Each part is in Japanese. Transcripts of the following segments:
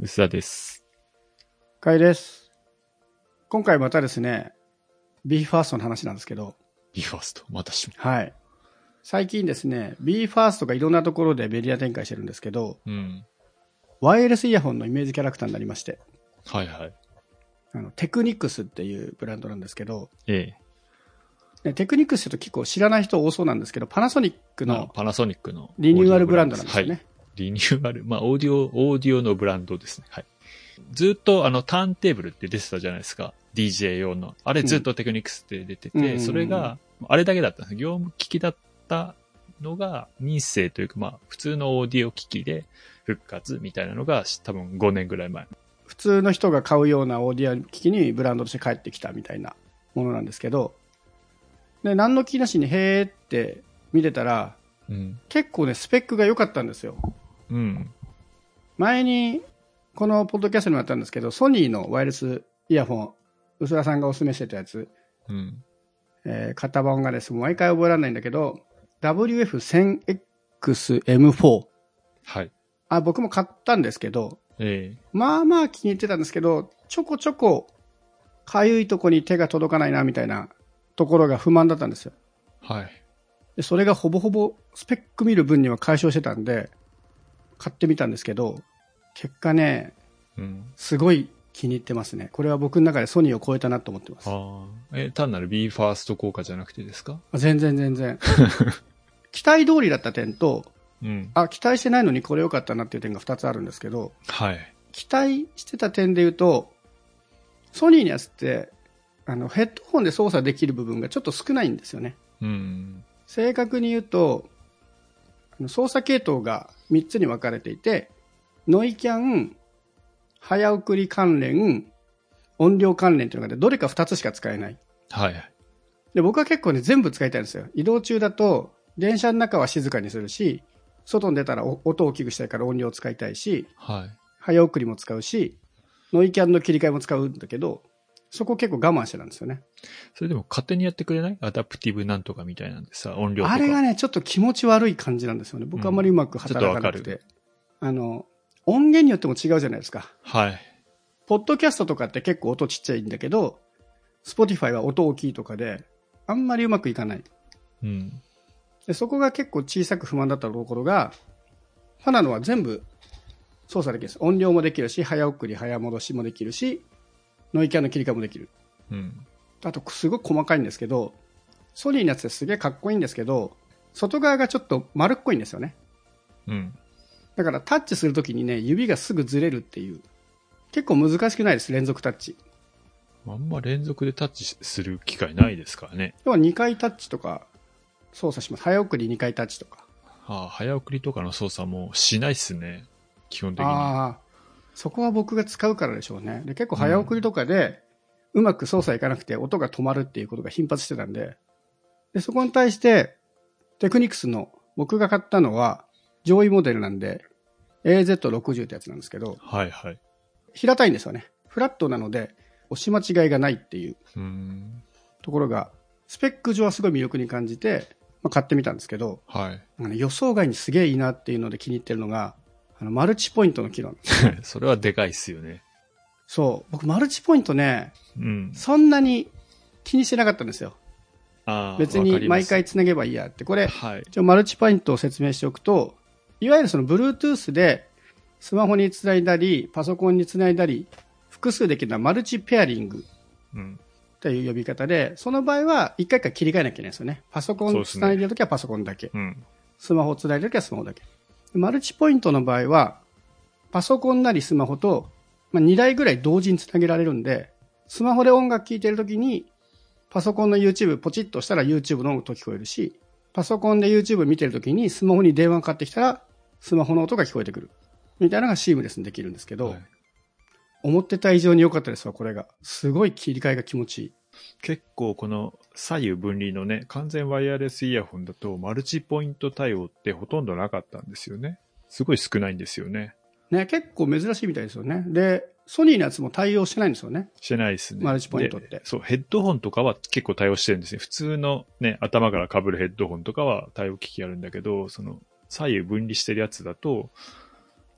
薄田です。かいです。今回またですね、BE:FIRST の話なんですけど、ビーファースト、私も。はい。最近ですね、BE:FIRST がいろんなところでメディア展開してるんですけど、うん。ワイヤレスイヤホンのイメージキャラクターになりまして、はいはい。あのテクニクスっていうブランドなんですけど、ええ。ねテクニクスって結構知らない人多そうなんですけど、パナソニックまあのパナソニックの。リニューアルブランドなんですよね。はい。リニューアル。まあ、オーディオ、オーディオのブランドですね。はい。ずっと、あの、ターンテーブルって出てたじゃないですか。DJ 用の。あれずっとテクニクスって出てて、うんそれが、あれだけだったんです。業務機器だったのが、民生というか、まあ、普通のオーディオ機器で復活みたいなのが、多分5年ぐらい前。普通の人が買うようなオーディオ機器にブランドとして帰ってきたみたいなものなんですけど、で、何の気なしにへーって見てたら、うん。結構ね、スペックが良かったんですよ。うん。前に、このポッドキャストにもあったんですけど、ソニーのワイヤレスイヤホン、薄田さんがお勧めしてたやつ、うん。えー型番がです、もう毎回覚えられないんだけど、WF1000XM4。はい。あ、僕も買ったんですけど、えまあまあ気に入ってたんですけど、ちょこちょこ、かゆいとこに手が届かないな、みたいなところが不満だったんですよ。えはい。で、それがほぼほぼスペック見る分には解消してたんで、買ってみたんですけど、結果ね、うん。すごい気に入ってますね。これは僕の中でソニーを超えたなと思ってます。え、単なる B ファースト効果じゃなくてですか？全然全然。期待通りだった点と、うん。あ、期待してないのにこれ良かったなっていう点が2つあるんですけど、はい。期待してた点で言うと、ソニーのやつって、あの、ヘッドホンで操作できる部分がちょっと少ないんですよね。うん。正確に言うと、操作系統が3つに分かれていて、ノイキャン、早送り関連、音量関連というのがどれか2つしか使えない。はいはい。で、僕は結構ね、全部使いたいんですよ。移動中だと、電車の中は静かにするし、外に出たらお音を大きくしたいから音量を使いたいし、はい。早送りも使うし、ノイキャンの切り替えも使うんだけど、そこ結構我慢してたんですよね。それでも勝手にやってくれない？アダプティブなんとかみたいなんでさ、音量とか。あれがね、ちょっと気持ち悪い感じなんですよね。僕あんまりうまく働かなくて。うんあの、音源によっても違うじゃないですか。はい。ポッドキャストとかって結構音ちっちゃいんだけど、Spotify は音大きいとかで、あんまりうまくいかない。うん。でそこが結構小さく不満だったところが、ファナのは全部操作できるんです。音量もできるし、早送り、早戻しもできるし、ノイキャンの切り替えもできる。うん。あと、すごく細かいんですけど、ソニーのやつってすげえかっこいいんですけど、外側がちょっと丸っこいんですよね。うん。だからタッチするときにね、指がすぐずれるっていう。結構難しくないです、連続タッチ。あんま連続でタッチする機会ないですからね。要は2回タッチとか操作します。早送り2回タッチとか。ああ、早送りとかの操作もしないっすね。基本的に。ああ、そこは僕が使うからでしょうね。で、結構早送りとかで、うまく操作いかなくて音が止まるっていうことが頻発してたんで、で、そこに対して、テクニクスの僕が買ったのは上位モデルなんで、AZ60 ってやつなんですけど、はいはい。平たいんですよね。フラットなので、押し間違いがないっていう。ところが、スペック上はすごい魅力に感じて、まあ、買ってみたんですけど、はい。予想外にすげえいいなっていうので気に入ってるのが、あの、マルチポイントの機能。それはでかいっすよね。そう。僕、マルチポイントね、うん。そんなに気にしてなかったんですよ。ああ、別に毎回つなげばいいやって。これ、はい。一応マルチポイントを説明しておくと、いわゆるその Bluetooth でスマホにつないだり、パソコンにつないだり、複数できるのはマルチペアリングうん。という呼び方で、その場合は一回一回切り替えなきゃいけないんですよね。パソコンつないでるときはパソコンだけ。うん。スマホをつないでるときはスマホだけ。マルチポイントの場合は、パソコンなりスマホと、まあ、2台ぐらい同時につなげられるんで、スマホで音楽聴いてるときに、パソコンの YouTube ポチッとしたら YouTube の音聞こえるし、パソコンで YouTube 見てるときにスマホに電話がかかってきたら、スマホの音が聞こえてくる。みたいなのがシームレスにできるんですけど、はい思ってた以上に良かったですわ、これが。すごい切り替えが気持ちいい。結構この左右分離のね、完全ワイヤレスイヤホンだとマルチポイント対応ってほとんどなかったんですよね。すごい少ないんですよね。ね、結構珍しいみたいですよね。で、ソニーのやつも対応してないんですよね。してないですね。マルチポイントってでそう、ヘッドホンとかは結構対応してるんですね。普通のね、頭から被るヘッドホンとかは対応機器あるんだけど、その左右分離してるやつだと、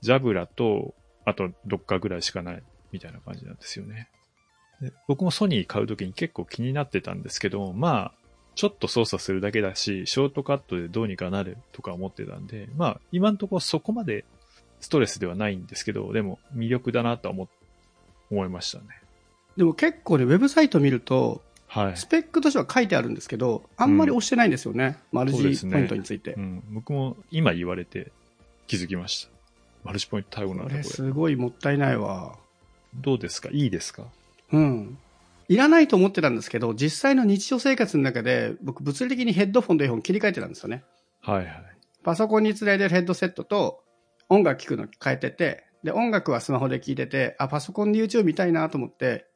ジャブラとあとどっかぐらいしかないみたいな感じなんですよね。で僕もソニー買うときに結構気になってたんですけど、まあ、ちょっと操作するだけだし、ショートカットでどうにかなるとか思ってたんで、まあ、今んところそこまでストレスではないんですけど、でも魅力だなとは思思いましたね。でも結構ね、ウェブサイト見ると、はい。スペックとしては書いてあるんですけど、あんまり押してないんですよね。マルチポイントについて。うん、僕も今言われて気づきました。マルチポイント対応なんこれだこれ。すごいもったいないわ。どうですか？いいですか？うん。いらないと思ってたんですけど、実際の日常生活の中で、僕物理的にヘッドフォンとイヤホン切り替えてたんですよね。はいはい。パソコンにつないでるヘッドセットと音楽聴くの変えてて、で、音楽はスマホで聴いてて、あ、パソコンで YouTube 見たいなと思って、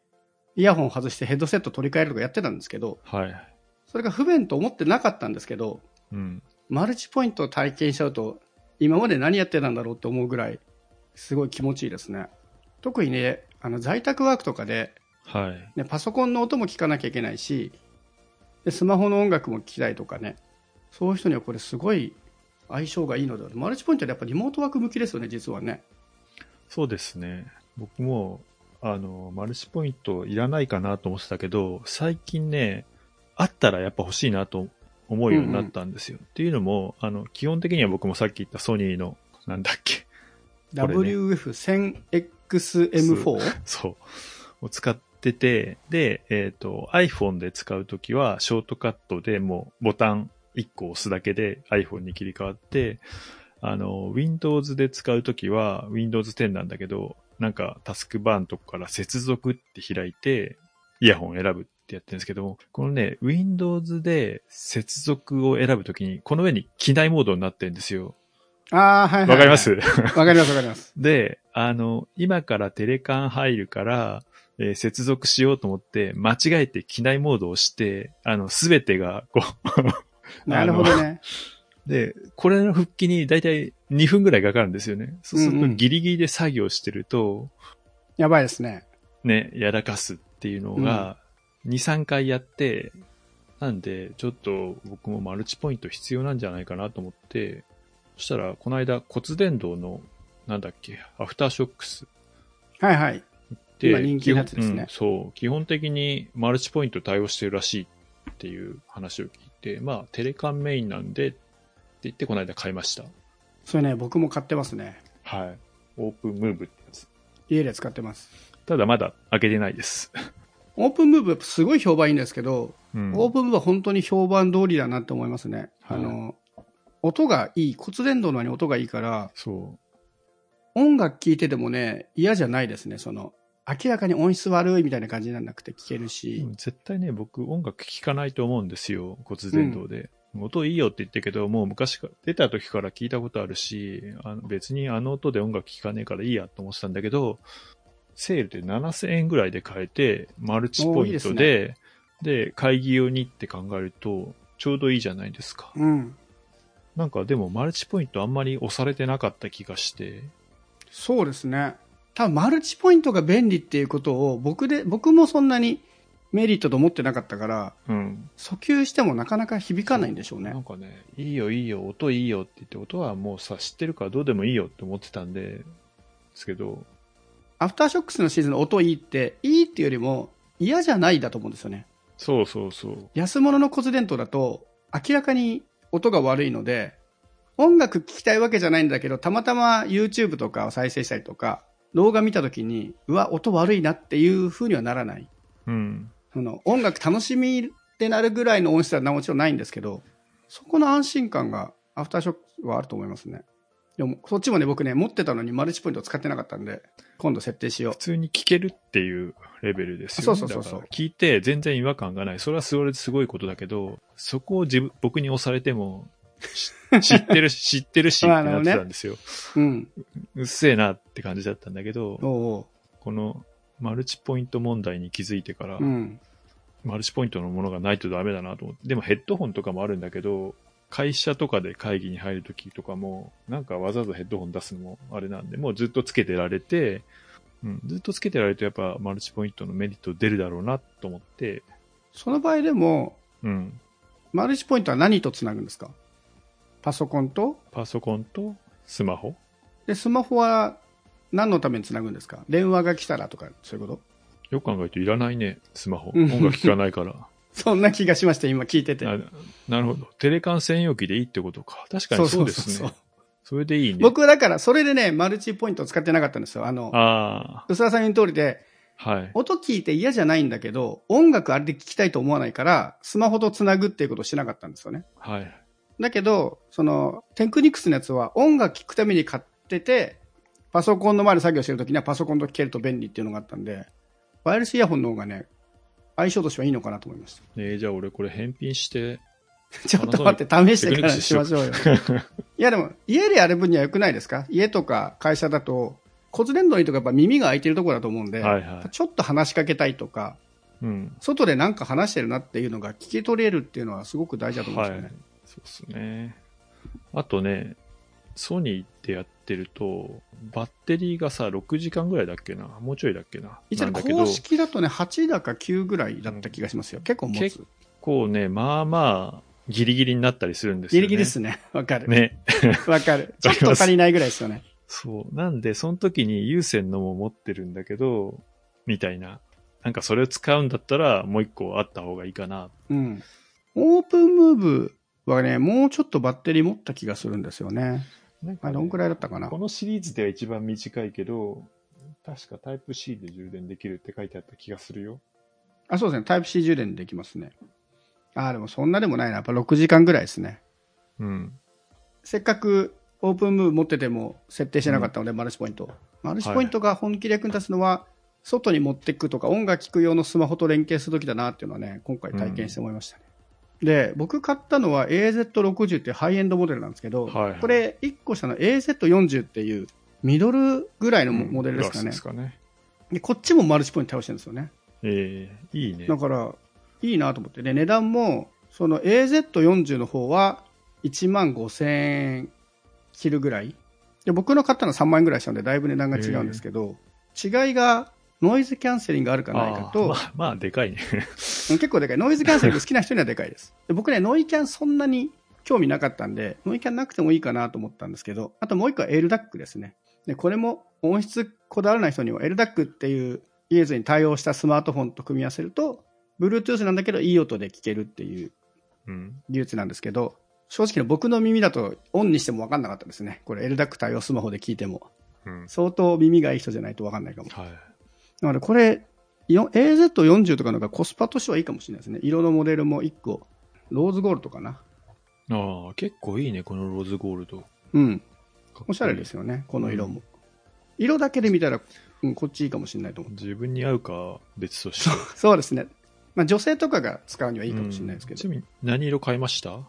イヤホン外してヘッドセット取り替えるとかやってたんですけど、はいはい。それが不便と思ってなかったんですけど、うん。マルチポイントを体験しちゃうと、今まで何やってたんだろうって思うぐらい、すごい気持ちいいですね。特にね、あの在宅ワークとかで、はい。ね、パソコンの音も聞かなきゃいけないし、でスマホの音楽も聞きたいとかね、そういう人にはこれすごい相性がいいのではマルチポイントってやっぱリモートワーク向きですよね、実はね。そうですね。僕も、あの、マルチポイントいらないかなと思ってたけど、最近ね、あったらやっぱ欲しいなと思うようになったんですよ。っていうのも、あの、基本的には僕もさっき言ったソニーの、なんだっけ、これね WF1000XM4? そう、を使ってて、で、えっ、と、iPhone で使うときは、ショートカットでもうボタン1個押すだけで iPhone に切り替わって、あの、Windows で使うときは Windows 10なんだけど、なんかタスクバーのとこから接続って開いて、イヤホンを選ぶってやってるんですけども、このね、Windows で接続を選ぶときに、この上に機内モードになってるんですよ。ああ、はいはい、はい。わかります？わかりますわかります。で、あの、今からテレカン入るから、えー接続しようと思って、間違えて機内モードをして、あの、すべてが、こう、なるほどね。で、これの復帰にだいたい2分ぐらいかかるんですよね。そうするうんうんとギリギリで作業してると、やばいですね。ね、やらかすっていうのが、2、3回やって、なんで、ちょっと僕もマルチポイント必要なんじゃないかなと思って、そしたら、この間骨伝導の、なんだっけ、アフターショックスはいはい。で今人気のやつですねうんそう。基本的にマルチポイント対応してるらしいっていう話を聞いて、まあ、テレカンメインなんで、って言ってこの間買いました。それね、僕も買ってますね。はい。オープンムーブってやつ。家で使ってます。ただまだ開けてないです。オープンムーブすごい評判いいんですけど、うん。オープンムーブは本当に評判通りだなって思いますね。はいあの、音がいい、骨伝導のに音がいいから、そ音楽聴いててもね、嫌じゃないですね。その、明らかに音質悪いみたいな感じにならなくて聴けるう。し絶対ね、僕音楽聴かないと思うんですよ。骨伝導で。音いいよって言ってるけど、もう昔から、出た時から聞いたことあるし、あの別にあの音で音楽聴かねえからいいやと思ってたんだけど、セールで7000円ぐらいで買えて、マルチポイントで、で会議用にって考えると、ちょうどいいじゃないですか。うん。なんかでもマルチポイントあんまり押されてなかった気がして、そうですね。多分マルチポイントが便利っていうことを僕で、僕もそんなにメリットと思ってなかったから、うん。訴求してもなかなか響かないんでしょうねなん。かね、いいよいいよ、音いいよって言って、音はもうさ、知ってるからどうでもいいよって思ってたんで、ですけど、アフターショックスのシーズンの音いいって、いいっていうよりも嫌じゃないだと思うんですよね。そうそうそう。安物の骨伝導だと明らかに音が悪いので、音楽聴きたいわけじゃないんだけど、たまたま YouTube とかを再生したりとか、動画見たときに、うわ、音悪いなっていう風にはならない。うん。その音楽楽しみってなるぐらいの音質はもちろんないんですけど、そこの安心感がアフターショックはあると思いますね。でも、そっちもね、僕ね、持ってたのにマルチポイント使ってなかったんで、今度設定しよ普通に聞けるっていうレベルですよね。そうそうそう聞いて全然違和感がない。それはそれですごいことだけど、そこを自分、僕に押されても、し 知ってるし、知ってるしってなってたんですよ。う。うん。うっせえなって感じだったんだけど、このマルチポイント問題に気づいてから、う。うん。マルチポイントのものがないとダメだなと思って。でもヘッドホンとかもあるんだけど、会社とかで会議に入るときとかも、なんかわざわざヘッドホン出すのもあれなんで、もうずっとつけてられて、うん、ずっとつけてられるとやっぱマルチポイントのメリット出るだろうなと思って、その場合でも、うん、マルチポイントは何とつなぐんですか？パソコンと？パソコンとスマホで、スマホは何のためにつなぐんですか？電話が来たらとか、そういうこと？よく考えるといらないね、スマホ。うん音楽聴かないから。そんな気がしました、今聞いてて。ななるほど。テレカン専用機でいいってことか。確かにそうですね。それでいいね。僕だから、それでね、マルチポイントを使ってなかったんですよ。あの、あ薄田さん言う通りで、あ、はい。音聞いて嫌じゃないんだけど、音楽あれで聞きたいと思わないから、スマホとつなぐっていうことをしなかったんですよね。はい。だけど、その、テクニックスのやつは音楽聴くために買ってて、パソコンの前で作業してるときにはパソコンと聞けると便利っていうのがあったんで、ワイヤレスイヤホンの方がね、相性としてはいいのかなと思いました。えー、じゃあ俺これ返品して、ちょっと待って、試してからにしましょうよ。いやでも、家でやる分には良くないですか？家とか会社だと、骨伝導にとかやっぱ耳が開いてるところだと思うんで、はいはい。ちょっと話しかけたいとか、うん。外でなんか話してるなっていうのが聞き取れるっていうのはすごく大事だと思うんはいですよね。。そうですね。あとね、ソニーってやってると、バッテリーがさ、6時間ぐらいだっけな？もうちょいだっけな？一応公式だとね、8だか9ぐらいだった気がしますよ。結構持結つ。こうね、まあまあ、ギリギリになったりするんですよね。ギリギリですね。わかる。ね。わかる。ちょっと足りないぐらいですよね。そう。なんで、その時に有線のも持ってるんだけど、みたいな。なんかそれを使うんだったら、もう一個あった方がいいかな。うん。オープンムーブはね、もうちょっとバッテリー持った気がするんですよね。なんかねあどんくらいだったかなこ。のシリーズでは一番短いけど、確かタイプ C で充電できるって書いてあった気がするよ。あ、そうですね。タイプ C 充電できますね。あ、でもそんなでもないな。やっぱ6時間ぐらいですね。うん。せっかくオープンムーブ持ってても設定してなかったので、マルチポイント。マルチポイントが本気で役に立つのは、外に持っていくとか音楽聴く用のスマホと連携するときだなっていうのはね、今回体験して思いましたね。で、僕買ったのは AZ60 っていうハイエンドモデルなんですけど、はいはいこれ1個下の AZ40 っていうミドルぐらいのモモデルですかねグラスですかね。で。こっちもマルチポイント対応してるんですよね。ええいいね。だから、いいなと思って。で、値段も、その AZ40 の方は1万5000円切るぐらい。で、僕の買ったのは3万円ぐらいしたので、だいぶ値段が違うんですけど、違いがノイズキャンセリングがあるかないかと、あーまあ、まあ、でかいね。うん結構でかい。ノイズキャンセリング好きな人にはでかいです。で僕ね、ノイキャンそんなに興味なかったんで、ノイキャンなくてもいいかなと思ったんですけど、あともう一個は LDAC ですね。で、これも音質こだわらない人には LDAC っていうイエズに対応したスマートフォンと組み合わせると、Bluetooth なんだけどいい音で聞けるっていううん。技術なんですけど、正直僕の耳だとオンにしても分かんなかったですね。これ LDAC 対応スマホで聞いても。うん。相当耳がいい人じゃないと分かんないかも。はい。なのでこれ、よ AZ40 とかの方がコスパとしてはいいかもしれないですね。色のモデルも1個、ローズゴールドかな。ああ、結構いいね、このローズゴールド。うん。おしゃれですよね、この色も。色だけで見たら、うん、こっちいいかもしれないと思う。自分に合うかは別として。そうですね。まあ女性とかが使うにはいいかもしれないですけど。うんちなみに何色買いました？あ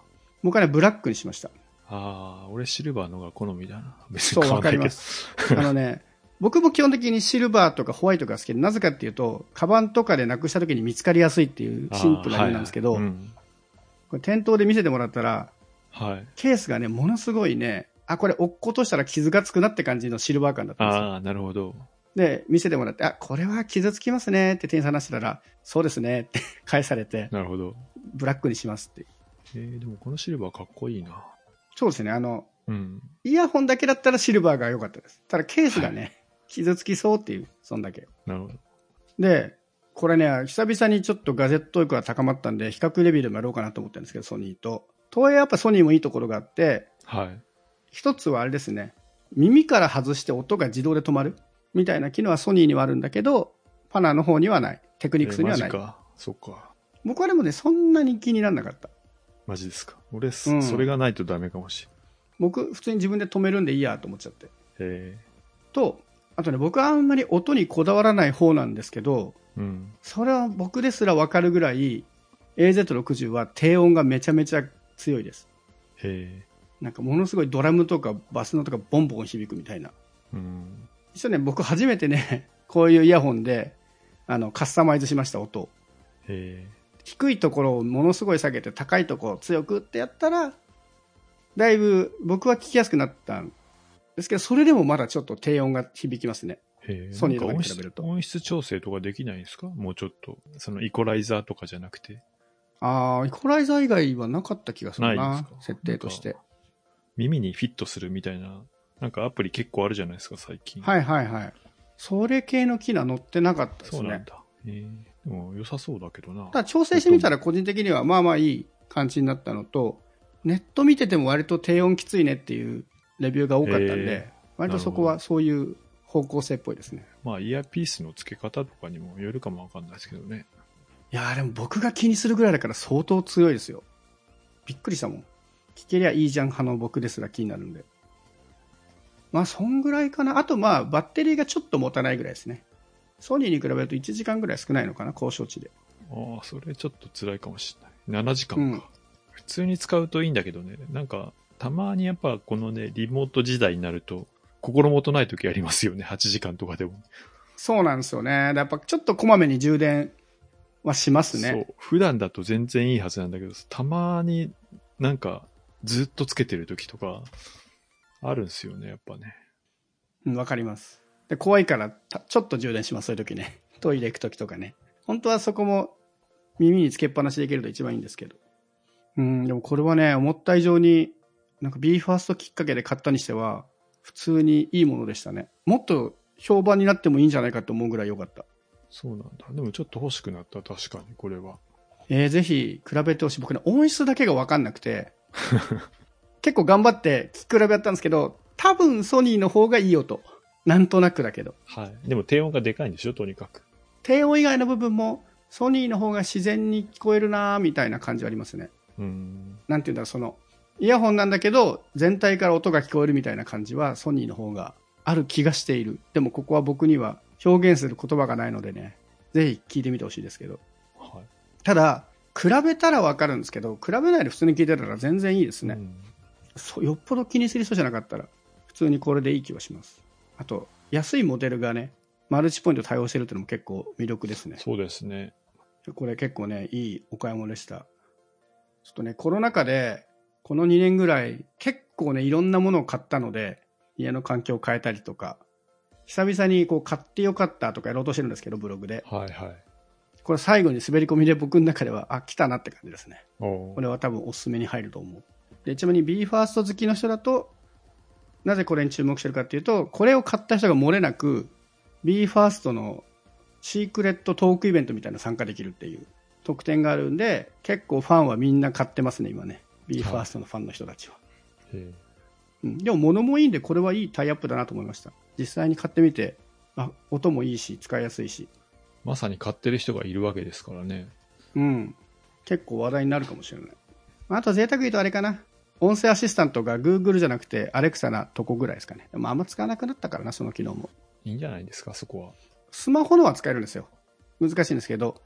僕はね、ブラックにしました。あ、俺シルバーのが好みだな。別そう、わかり。ます。あのね、僕も基本的にシルバーとかホワイトが好きで、なぜかっていうと、カバンとかでなくした時に見つかりやすいっていうシンプルな理由なんですけど、はいはいうんこれ店頭で見せてもらったら、はい。ケースがね、ものすごいね、あ、これ落っことしたら傷がつくなって感じのシルバー感だったんですよ。ああ、なるほど。で、見せてもらって、あ、これは傷つきますねって店員さん話してたら、そうですねって返されて、なるほど。ブラックにしますって。えー、でもこのシルバーかっこいいな。そうですね、あの、うん。イヤホンだけだったらシルバーが良かったです。ただケースがね、傷つきそうっていう、そんだけ。なるほど。で、これね、久々にちょっとガジェット欲が高まったんで、比較レビューでもやろうかなと思ってるんですけど、ソニーと。とはいえやっぱソニーもいいところがあって、はい。一つはあれですね、耳から外して音が自動で止まるみたいな機能はソニーにはあるんだけど、パナーの方にはない。テクニクスにはない。えーマジか。そっか。僕はでもね、そんなに気にならなかった。マジですか。俺、そうんそれがないとダメかもし僕、普通に自分で止めるんでいいやと思っちゃって。れない。えと、あとね、僕はあんまり音にこだわらない方なんですけど、ー、うん。それは僕ですらわかるぐらい、AZ60 は低音がめちゃめちゃ強いです。へなんかものすごいドラムとかバスのとかボンボン響くみたいな。え。うん。実はね、僕初めてね、こういうイヤホンで、あの、カスタマイズしました、音を。へえ。低いところをものすごい下げて高いところを強くってやったら、だいぶ僕は聞きやすくなったんですけど、それでもまだちょっと低音が響きますね。ソニーとかに比べると音質調整とかできないんですか？もうちょっと。そのイコライザーとかじゃなくて？ああ、イコライザー以外はなかった気がするなないですか？設定として。耳にフィットするみたいななんかアプリ結構あるじゃないですか、最近。はいはいはい。それ系の機能乗ってなかったですね。そうなんだ。えー、でも良さそうだけどな。ただ調整してみたら個人的にはまあまあいい感じになったのと、ネット見てても割と低音きついねっていうレビューが多かったんでへ、割とそこはそういう方向性っぽいですね。まあ、イヤーピースの付け方とかにもよるかもわかんないですけどね。いやーでも僕が気にするぐらいだから相当強いですよ。びっくりしたもん。聞けりゃいいじゃん派の僕ですら気になるんで。まあそんぐらいかな。あとまあバッテリーがちょっと持たないぐらいですね。ソニーに比べると1時間ぐらい少ないのかな、交渉値で。ああ、それちょっと辛いかもしれない。7時間か。うん普通に使うといいんだけどね。なんか、たまにやっぱこのね、リモート時代になると、心もとない時ありますよね。8時間とかでも。そうなんですよね。やっぱちょっとこまめに充電はしますそうね。。普段だと全然いいはずなんだけど、たまになんかずっとつけてる時とか、あるんですよね、やっぱね。うん、わかります。で、怖いからたちょっと充電します、そういう時ね。トイレ行く時とかね。本当はそこも耳につけっぱなしでいけると一番いいんですけど。うん、でもこれはね、思った以上に、なんか BE:FIRST きっかけで買ったにしては、普通にいいものでしたね。もっと評判になってもいいんじゃないかと思うぐらい良かった。そうなんだ。でもちょっと欲しくなった、確かに、これは。えー、ぜひ比べてほしい。僕ね、音質だけがわかんなくて、結構頑張って聞き比べやったんですけど、多分ソニーの方がいい音。なんとなくだけど。はい。でも低音がでかいんでしょ、とにかく。低音以外の部分もソニーの方が自然に聞こえるなーみたいな感じはありますね。うん。なんていうんだろう、その、イヤホンなんだけど、全体から音が聞こえるみたいな感じはソニーの方がある気がしている。でもここは僕には表現する言葉がないのでね、ぜひ聞いてみてほしいですけど。はい。ただ、比べたらわかるんですけど、比べないで普通に聞いてたら全然いいですね。うんよっぽど気にする人じゃなかったら、普通にこれでいい気はします。あと、安いモデルがね、マルチポイント対応してるっていうのも結構魅力ですね。そうですね。これ結構ね、いいお買い物でした。ちょっとね、コロナ禍で、この2年ぐらい、結構ね、いろんなものを買ったので、家の環境を変えたりとか、久々にこう買ってよかったとかやろうとしてるんですけど、ブログで。はいはい。これ最後に滑り込みで僕の中では、あ、来たなって感じですね。おこれは多分おすすめに入ると思う。で、ちなみに BE:FIRST 好きの人だと、なぜこれに注目してるかっていうと、これを買った人が漏れなく、BE:FIRST のシークレットトークイベントみたいなの参加できるっていう特典があるんで、結構ファンはみんな買ってますね、今ね。BE:FIRST のファンの人たちは。えうん、でも物もいいんで、これはいいタイアップだなと思いました。実際に買ってみて、あ、音もいいし、使いやすいし。まさに買ってる人がいるわけですからね。うん。結構話題になるかもしれない。あと贅沢言うとあれかな。音声アシスタントが Google じゃなくて Alexa なとこぐらいですかね。でもあんま使わなくなったからな、その機能も。いいんじゃないですか、そこは。スマホのは使えるんですよ。難しいんですけど、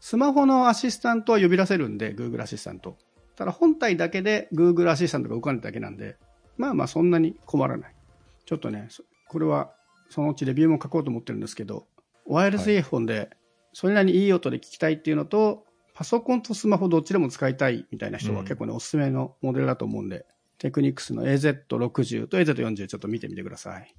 スマホのアシスタントは呼び出せるんで、Google アシスタント。ただ本体だけで Google アシスタントが動かないだけなんで、まあまあそんなに困らない。ちょっとね、そこれはそのうちレビューも書こうと思ってるんですけど、ワイヤレスイヤホンでそれなりにいい音で聞きたいっていうのと、パソコンとスマホどっちでも使いたいみたいな人はうん結構ね、おすすめのモデルだと思うんで、テクニクスの AZ60 と AZ40 ちょっと見てみてください。